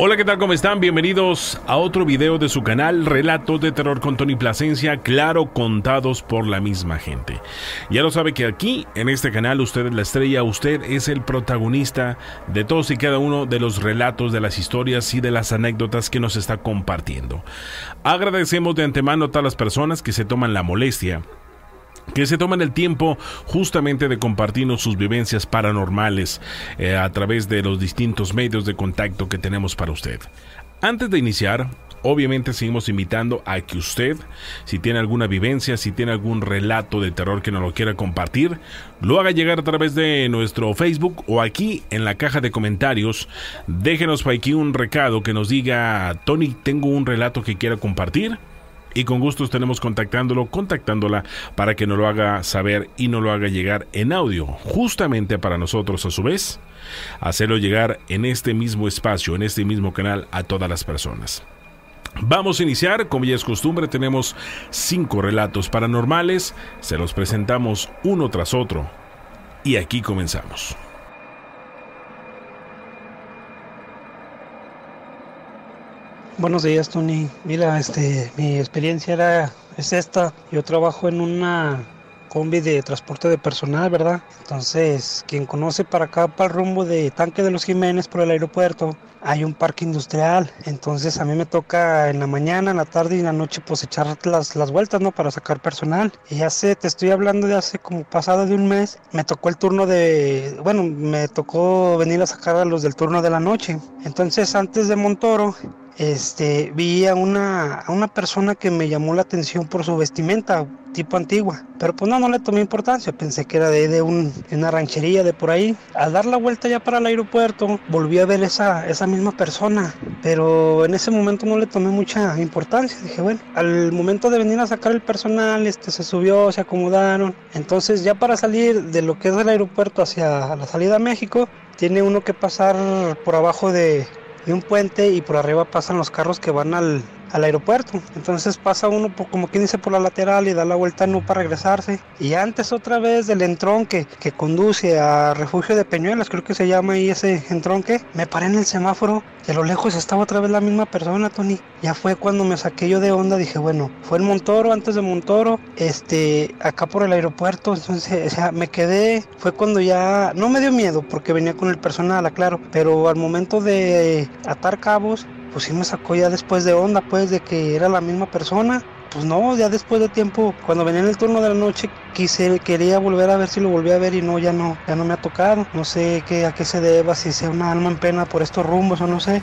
Hola, ¿qué tal? ¿Cómo están? Bienvenidos a otro video de su canal Relatos de Terror con Tony Plasencia, claro, contados por la misma gente. Ya lo sabe que aquí, en este canal, usted es la estrella, usted es el protagonista de todos y cada uno de los relatos, de las historias y de las anécdotas que nos está compartiendo. Agradecemos de antemano a todas las personas que se toman la molestia que se toman el tiempo justamente de compartirnos sus vivencias paranormales eh, a través de los distintos medios de contacto que tenemos para usted. Antes de iniciar, obviamente seguimos invitando a que usted, si tiene alguna vivencia, si tiene algún relato de terror que nos lo quiera compartir, lo haga llegar a través de nuestro Facebook o aquí en la caja de comentarios. Déjenos para aquí un recado que nos diga, Tony, tengo un relato que quiera compartir y con gusto estaremos contactándolo, contactándola para que nos lo haga saber y nos lo haga llegar en audio, justamente para nosotros a su vez, hacerlo llegar en este mismo espacio, en este mismo canal a todas las personas. Vamos a iniciar, como ya es costumbre, tenemos cinco relatos paranormales, se los presentamos uno tras otro y aquí comenzamos. Buenos días, Tony. Mira, este, mi experiencia era, es esta. Yo trabajo en una combi de transporte de personal, ¿verdad? Entonces, quien conoce para acá, para el rumbo de Tanque de los Jiménez por el aeropuerto, hay un parque industrial. Entonces, a mí me toca en la mañana, en la tarde y en la noche, pues echar las, las vueltas, ¿no? Para sacar personal. Y hace, te estoy hablando de hace como pasado de un mes, me tocó el turno de, bueno, me tocó venir a sacar a los del turno de la noche. Entonces, antes de Montoro, este, vi a una, a una persona que me llamó la atención por su vestimenta, tipo antigua. Pero pues no, no le tomé importancia, pensé que era de, de, un, una ranchería de por ahí. Al dar la vuelta ya para el aeropuerto, volví a ver esa, esa misma persona, pero en ese momento no le tomé mucha importancia. Dije, bueno, al momento de venir a sacar el personal, este, se subió, se acomodaron. Entonces ya para salir de lo que es el aeropuerto hacia la salida a México, tiene uno que pasar por abajo de, de un puente y por arriba pasan los carros que van al, al aeropuerto. Entonces pasa uno por, como quien dice por la lateral y da la vuelta no para regresarse. Y antes otra vez del entronque que conduce a refugio de Peñuelas, creo que se llama ahí ese entronque, me paré en el semáforo y a lo lejos estaba otra vez la misma persona, Tony. Ya fue cuando me saqué yo de onda, dije, bueno, fue en Montoro, antes de Montoro, este, acá por el aeropuerto, entonces, o sea, me quedé, fue cuando ya, no me dio miedo porque venía con el personal, aclaro, pero al momento de atar cabos, pues sí me sacó ya después de onda, pues de que era la misma persona. Pues no, ya después de tiempo, cuando venía en el turno de la noche, quise, quería volver a ver si lo volví a ver y no, ya no, ya no me ha tocado. No sé qué, a qué se deba, si sea una alma en pena por estos rumbos o no sé.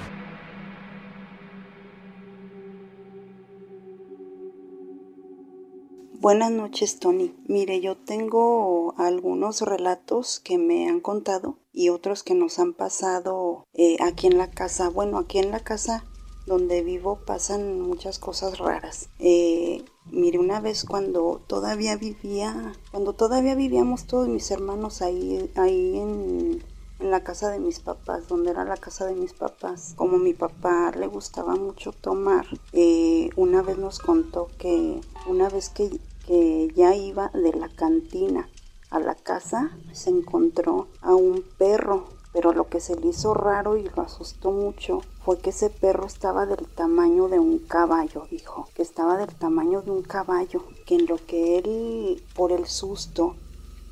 Buenas noches, Tony. Mire, yo tengo algunos relatos que me han contado y otros que nos han pasado eh, aquí en la casa. Bueno, aquí en la casa donde vivo pasan muchas cosas raras. Eh, mire, una vez cuando todavía vivía, cuando todavía vivíamos todos mis hermanos ahí, ahí en, en la casa de mis papás, donde era la casa de mis papás. Como mi papá le gustaba mucho tomar, eh, una vez nos contó que una vez que que ya iba de la cantina a la casa, se encontró a un perro, pero lo que se le hizo raro y lo asustó mucho fue que ese perro estaba del tamaño de un caballo, dijo, que estaba del tamaño de un caballo, que en lo que él, por el susto,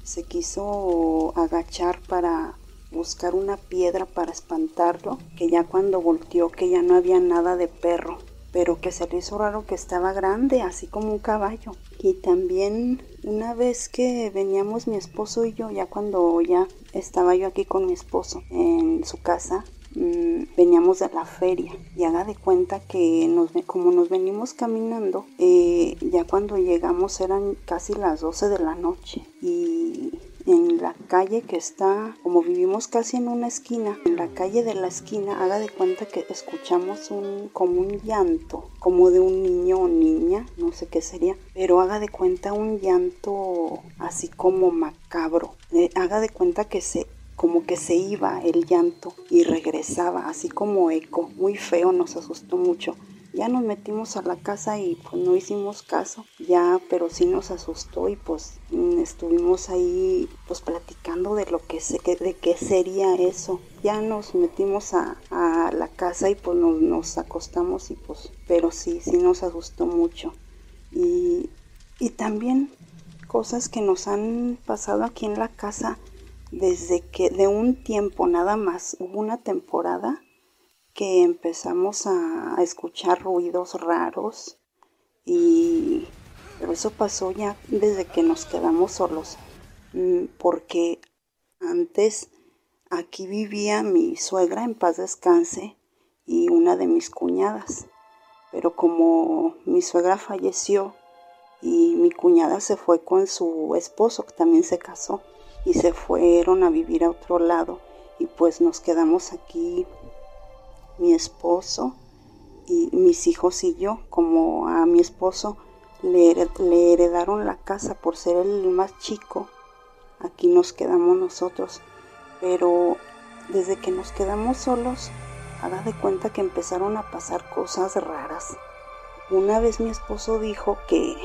se quiso agachar para buscar una piedra para espantarlo, que ya cuando volteó que ya no había nada de perro, pero que se le hizo raro que estaba grande, así como un caballo. Y también una vez que veníamos mi esposo y yo, ya cuando ya estaba yo aquí con mi esposo en su casa, mmm, veníamos de la feria y haga de cuenta que nos, como nos venimos caminando, eh, ya cuando llegamos eran casi las 12 de la noche y en la calle que está, como vivimos casi en una esquina, en la calle de la esquina, haga de cuenta que escuchamos un como un llanto, como de un niño o niña, no sé qué sería, pero haga de cuenta un llanto así como macabro. Eh, haga de cuenta que se como que se iba el llanto y regresaba, así como eco, muy feo, nos asustó mucho. Ya nos metimos a la casa y pues no hicimos caso, ya, pero sí nos asustó y pues estuvimos ahí pues platicando de lo que se, de qué sería eso. ya nos metimos a, la casa y pues nos, nos, acostamos y pues, pero sí, sí nos asustó mucho. Y, y también cosas que nos han pasado aquí en la casa desde que de un tiempo nada más, hubo una temporada que empezamos a, escuchar ruidos raros y pero eso pasó ya desde que nos quedamos solos mm, porque antes aquí vivía mi suegra en paz descanse y una de mis cuñadas pero como mi suegra falleció y mi cuñada se fue con su esposo que también se casó y se fueron a vivir a otro lado y pues nos quedamos aquí mi esposo y mis hijos y yo como a mi esposo le, heredaron la casa por ser el más chico aquí nos quedamos nosotros pero desde que nos quedamos solos haga de cuenta que empezaron a pasar cosas raras una vez mi esposo dijo que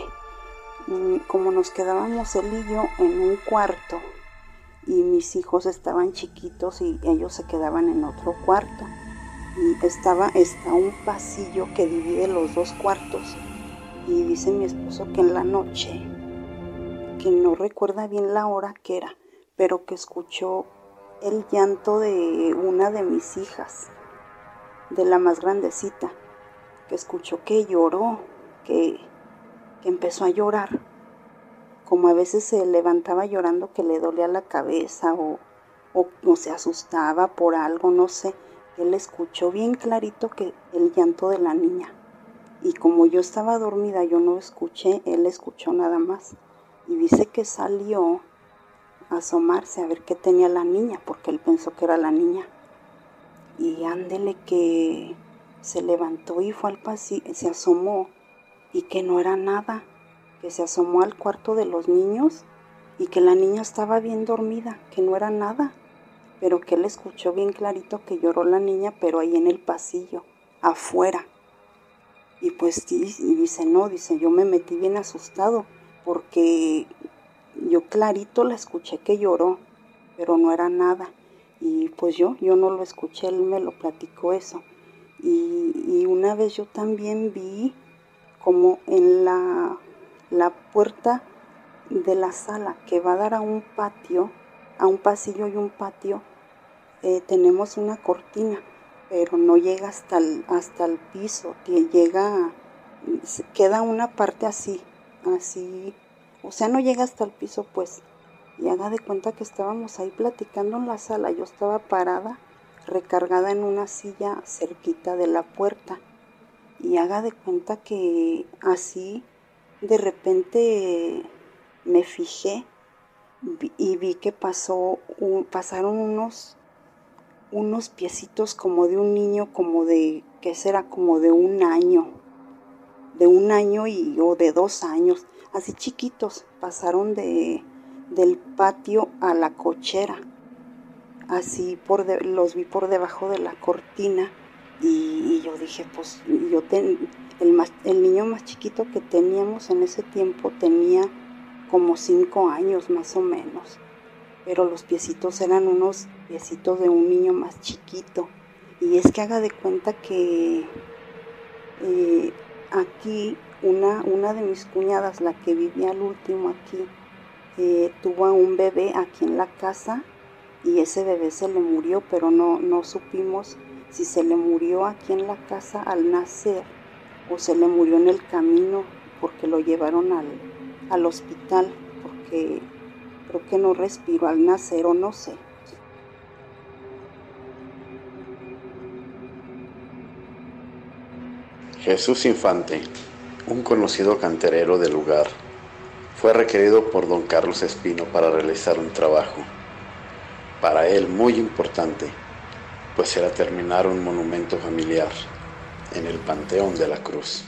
mm, como nos quedábamos él y yo en un cuarto y mis hijos estaban chiquitos y ellos se quedaban en otro cuarto. Estaba, está un pasillo que divide los dos cuartos. Y dice mi esposo que en la noche, que no recuerda bien la hora que era, pero que escuchó el llanto de una de mis hijas, de la más grandecita, que escuchó que lloró, que, que empezó a llorar como a veces se levantaba llorando que le dolía la cabeza o, o, se asustaba por algo, no sé. Él escuchó bien clarito que el llanto de la niña. Y como yo estaba dormida, yo no escuché, él escuchó nada más. Y dice que salió a asomarse a ver qué tenía la niña, porque él pensó que era la niña. Y ándele que se levantó y fue al pasillo, se asomó y que no era nada que se asomó al cuarto de los niños y que la niña estaba bien dormida, que no era nada, pero que él escuchó bien clarito que lloró la niña, pero ahí en el pasillo, afuera. Y pues dice, no, dice, yo me metí bien asustado porque yo clarito la escuché que lloró, pero no era nada. Y pues yo, yo no lo escuché, él me lo platicó eso. Y, y una vez yo también vi como en la la puerta de la sala que va a dar a un patio, a un pasillo y un patio, eh, tenemos una cortina, pero no llega hasta el, hasta el piso, llega, queda una parte así, así, o sea, no llega hasta el piso, pues. Y haga de cuenta que estábamos ahí platicando en la sala, yo estaba parada, recargada en una silla cerquita de la puerta. Y haga de cuenta que así de repente me fijé y vi que pasó, pasaron unos, unos piecitos como de un niño, como de, ¿qué será? Como de un año, de un año y, o de dos años, así chiquitos, pasaron de, del patio a la cochera, así por los vi por debajo de la cortina y, yo dije, pues yo ten, el, el niño más chiquito que teníamos en ese tiempo tenía como cinco años más o menos, pero los piecitos eran unos piecitos de un niño más chiquito. Y es que haga de cuenta que eh, aquí una, una de mis cuñadas, la que vivía al último aquí, eh, tuvo un bebé aquí en la casa y ese bebé se le murió, pero no, no supimos si se le murió aquí en la casa al nacer o se le murió en el camino porque lo llevaron al, hospital porque creo que no respiró al nacer o no sé. Jesús Infante, un conocido canterero del lugar, fue requerido por don Carlos Espino para realizar un trabajo, para él muy importante, pues era terminar un monumento familiar en el Panteón de la Cruz,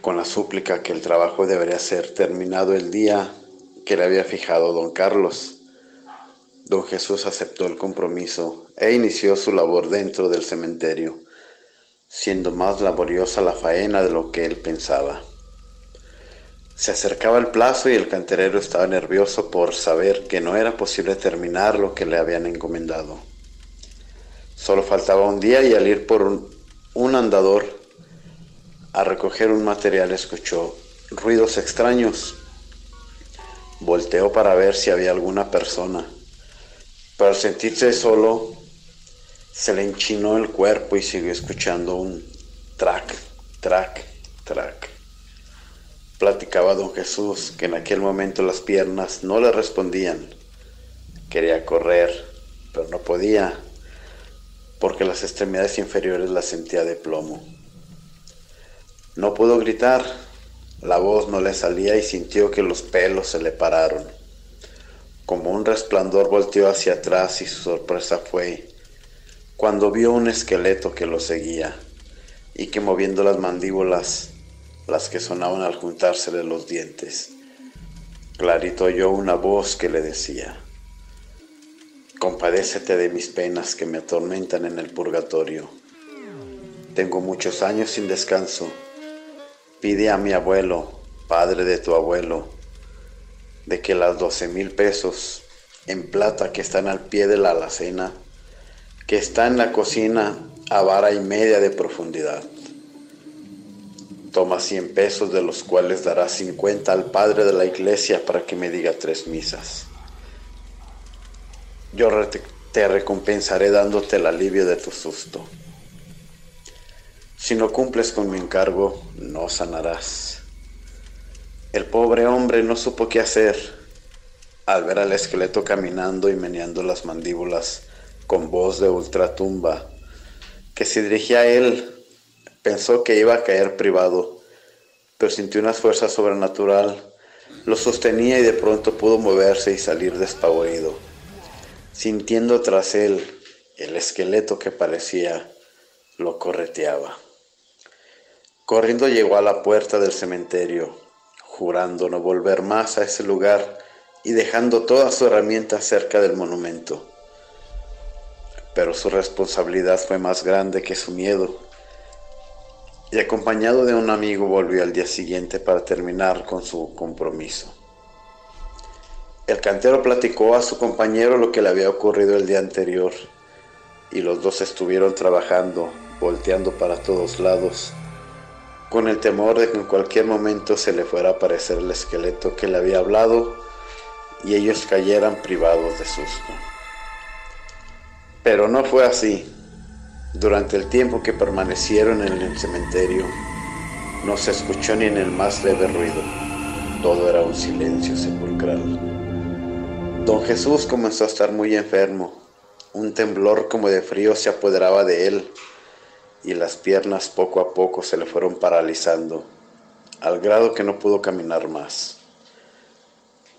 con la súplica que el trabajo debería ser terminado el día que le había fijado don Carlos. Don Jesús aceptó el compromiso e inició su labor dentro del cementerio, siendo más laboriosa la faena de lo que él pensaba. Se acercaba el plazo y el canterero estaba nervioso por saber que no era posible terminar lo que le habían encomendado. Solo faltaba un día y al ir por un, andador a recoger un material escuchó ruidos extraños. Volteó para ver si había alguna persona, pero al sentirse solo se le enchinó el cuerpo y siguió escuchando un track, track, track. Platicaba don Jesús que en aquel momento las piernas no le respondían. Quería correr, pero no podía, porque las extremidades inferiores las sentía de plomo. No pudo gritar, la voz no le salía y sintió que los pelos se le pararon. Como un resplandor volteó hacia atrás y su sorpresa fue cuando vio un esqueleto que lo seguía y que moviendo las mandíbulas, las que sonaban al juntársele los dientes, clarito oyó una voz que le decía, Compadécete de mis penas que me atormentan en el purgatorio. Tengo muchos años sin descanso. Pide a mi abuelo, padre de tu abuelo, de que las doce mil pesos en plata que están al pie de la alacena que está en la cocina a vara y media de profundidad. Toma 100 pesos de los cuales dará 50 al padre de la iglesia para que me diga tres misas. Yo te recompensaré dándote el alivio de tu susto. Si no cumples con mi encargo, no sanarás. El pobre hombre no supo qué hacer. Al ver al esqueleto caminando y meneando las mandíbulas, con voz de ultratumba, que se dirigía a él. Pensó que iba a caer privado, pero sintió una fuerza sobrenatural. Lo sostenía y de pronto pudo moverse y salir despavorido, sintiendo tras él el esqueleto que parecía lo correteaba. Corriendo llegó a la puerta del cementerio, jurando no volver más a ese lugar y dejando toda su herramienta cerca del monumento pero su responsabilidad fue más grande que su miedo. Y acompañado de un amigo volvió al día siguiente para terminar con su compromiso. El cantero platicó a su compañero lo que le había ocurrido el día anterior y los dos estuvieron trabajando, volteando para todos lados, con el temor de que en cualquier momento se le fuera a aparecer el esqueleto que le había hablado y ellos cayeran privados de susto. Pero no fue así. Durante el tiempo que permanecieron en el cementerio, no se escuchó ni en el más leve ruido. Todo era un silencio sepulcral. Don Jesús comenzó a estar muy enfermo. Un temblor como de frío se apoderaba de él y las piernas poco a poco se le fueron paralizando, al grado que no pudo caminar más.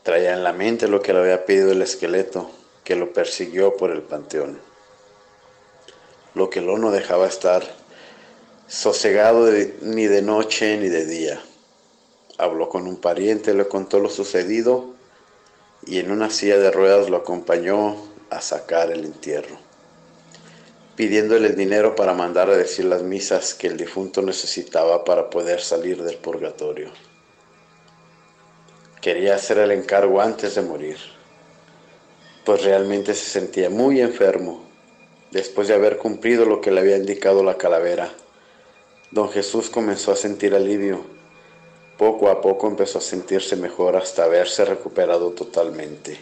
Traía en la mente lo que le había pedido el esqueleto, que lo persiguió por el panteón lo que lo no dejaba estar sosegado ni de noche ni de día. Habló con un pariente, le contó lo sucedido y en una silla de ruedas lo acompañó a sacar el entierro, pidiéndole dinero para mandar a decir las misas que el difunto necesitaba para poder salir del purgatorio. Quería hacer el encargo antes de morir, pues realmente se sentía muy enfermo Después de haber cumplido lo que le había indicado la calavera, don Jesús comenzó a sentir alivio. Poco a poco empezó a sentirse mejor hasta haberse recuperado totalmente.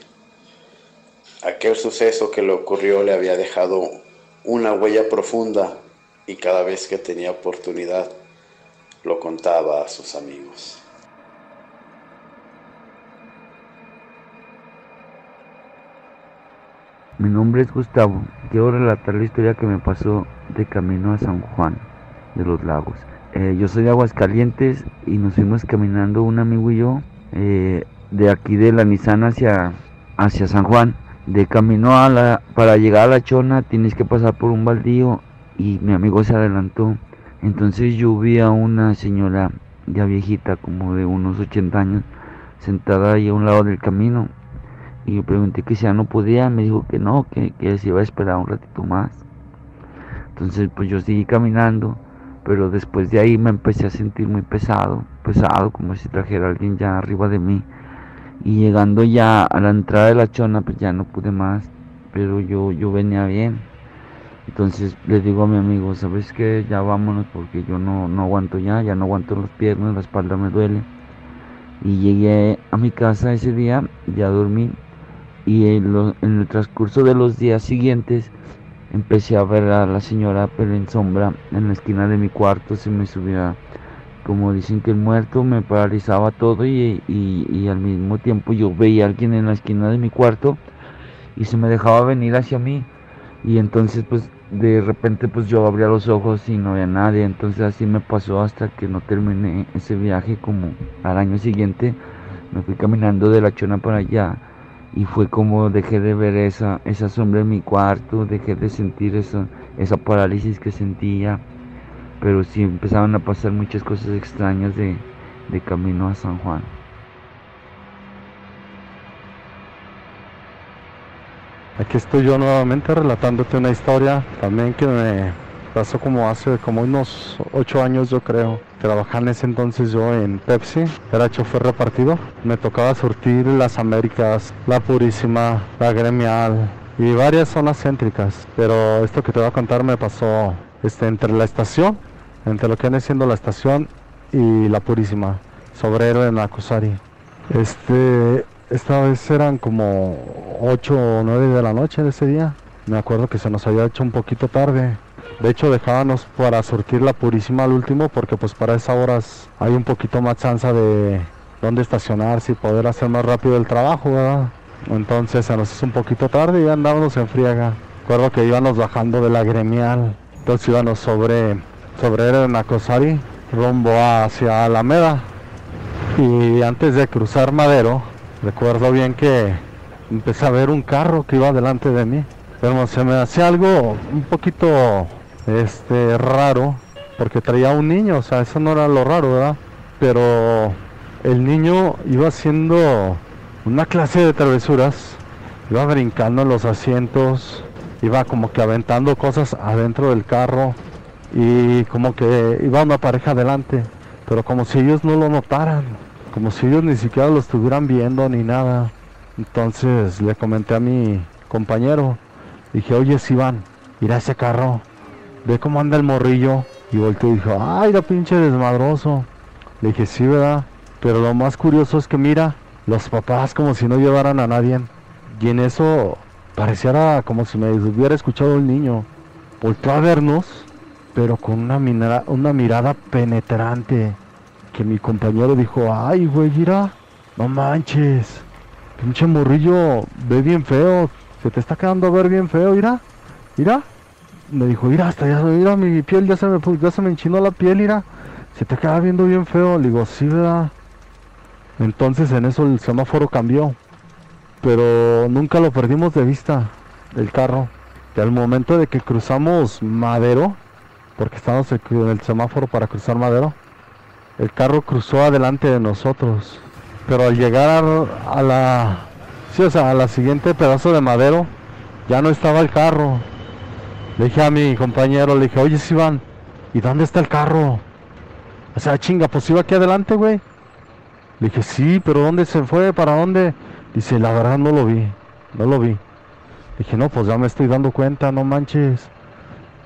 Aquel suceso que le ocurrió le había dejado una huella profunda y cada vez que tenía oportunidad lo contaba a sus amigos. Mi nombre es Gustavo. Quiero relatar la historia que me pasó de camino a San Juan de los Lagos. Eh, yo soy de Aguascalientes y nos fuimos caminando un amigo y yo eh, de aquí de la Nissan hacia, hacia San Juan. De camino a la, para llegar a la Chona tienes que pasar por un baldío y mi amigo se adelantó. Entonces yo vi a una señora ya viejita, como de unos 80 años, sentada ahí a un lado del camino y yo pregunté que si ya no podía, me dijo que no, que, que se iba a esperar un ratito más. Entonces pues yo seguí caminando, pero después de ahí me empecé a sentir muy pesado, pesado, como si trajera alguien ya arriba de mí. Y llegando ya a la entrada de la chona, pues ya no pude más, pero yo, yo venía bien. Entonces le digo a mi amigo, ¿sabes qué? Ya vámonos porque yo no, no aguanto ya, ya no aguanto las piernas, la espalda me duele. Y llegué a mi casa ese día, ya dormí. Y en, en el transcurso de los días siguientes empecé a ver a la señora pero en sombra en la esquina de mi cuarto, se me subía, como dicen que el muerto, me paralizaba todo y, y al mismo tiempo yo veía a alguien en la esquina de mi cuarto y se me dejaba venir hacia mí. Y entonces pues de repente pues yo abría los ojos y no había nadie, entonces así me pasó hasta que no terminé ese viaje como al año siguiente. Me fui caminando de la chona para allá y fue como dejé de ver esa, esa sombra en mi cuarto, dejé de sentir esa, esa parálisis que sentía, pero sí empezaban a pasar muchas cosas extrañas de, de camino a San Juan. Aquí estoy yo nuevamente relatándote una historia también que me pasó como hace como unos ocho años yo creo. Trabajaba en ese entonces yo en Pepsi, era chofer repartido. Me tocaba surtir las Américas, la Purísima, la Gremial y varias zonas céntricas. Pero esto que te voy a contar me pasó este, entre la estación, entre lo que viene siendo la estación y la Purísima, Sobrero en Acusari. Este, esta vez eran como 8 o 9 de la noche de ese día. Me acuerdo que se nos había hecho un poquito tarde. De hecho dejábamos para surtir la purísima al último porque pues para esas horas hay un poquito más chance de dónde estacionarse y poder hacer más rápido el trabajo, ¿verdad? Entonces se nos hizo un poquito tarde y andábamos en friega. Recuerdo que íbamos bajando de la gremial. Entonces íbamos sobre, sobre Nacosari rumbo hacia Alameda. Y antes de cruzar Madero, Recuerdo bien que empecé a ver un carro que iba delante de mí. Pero se me hacía algo un poquito este raro porque traía un niño, o sea, eso no era lo raro, ¿verdad? Pero el niño iba haciendo una clase de travesuras, iba brincando en los asientos, iba como que aventando cosas adentro del carro y como que iba una pareja adelante, pero como si ellos no lo notaran como si ellos ni siquiera lo estuvieran viendo ni nada. Entonces le comenté a mi compañero, dije, oye Iván, mira ese carro, ve cómo anda el morrillo. Y volteó y dijo, ay, la pinche desmadroso. Le dije, sí, ¿verdad? Pero lo más curioso es que mira, los papás como si no llevaran a nadie. Y en eso pareciera como si me hubiera escuchado el niño. Volteó a vernos, pero con una, una mirada penetrante que mi compañero dijo, ay, güey, mira, no manches, pinche morrillo, ve bien feo, se te está quedando a ver bien feo, mira, mira. Me dijo, mira, hasta ya, mi piel ya se me, ya se me enchinó la piel, mira, se te queda viendo bien feo. Le digo, sí, ¿verdad? Entonces en eso el semáforo cambió, pero nunca lo perdimos de vista, el carro. Y al momento de que cruzamos Madero, porque estábamos en el semáforo para cruzar Madero, el carro cruzó adelante de nosotros, pero al llegar a la, sí, o sea, a siguiente pedazo de madero, ya no estaba el carro. Le dije a mi compañero, le dije, oye Iván, ¿y dónde está el carro? O sea, chinga, pues iba aquí adelante, güey. Le dije, sí, pero ¿dónde se fue? ¿Para dónde? Dice, la verdad no lo vi, no lo vi. Le dije, no, pues ya me estoy dando cuenta, no manches.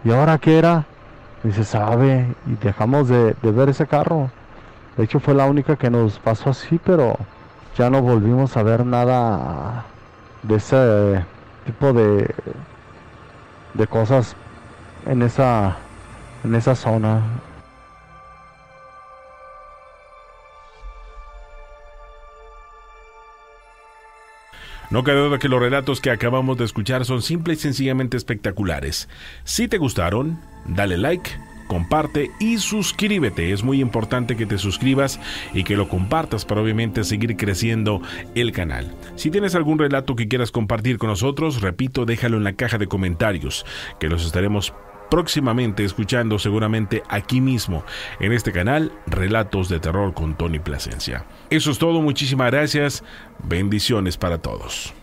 ¿Y ahora qué era? Dice, sabe, y dejamos de ver ese carro. De hecho fue la única que nos pasó así, pero ya no volvimos a ver nada de ese tipo de de cosas en esa en esa zona. No cabe duda que los relatos que acabamos de escuchar son simples y sencillamente espectaculares. Si te gustaron, dale like comparte y suscríbete. Es muy importante que te suscribas y que lo compartas para obviamente seguir creciendo el canal. Si tienes algún relato que quieras compartir con nosotros, repito, déjalo en la caja de comentarios, que los estaremos próximamente escuchando seguramente aquí mismo en este canal Relatos de Terror con Tony Plasencia. Eso es todo, muchísimas gracias, bendiciones para todos.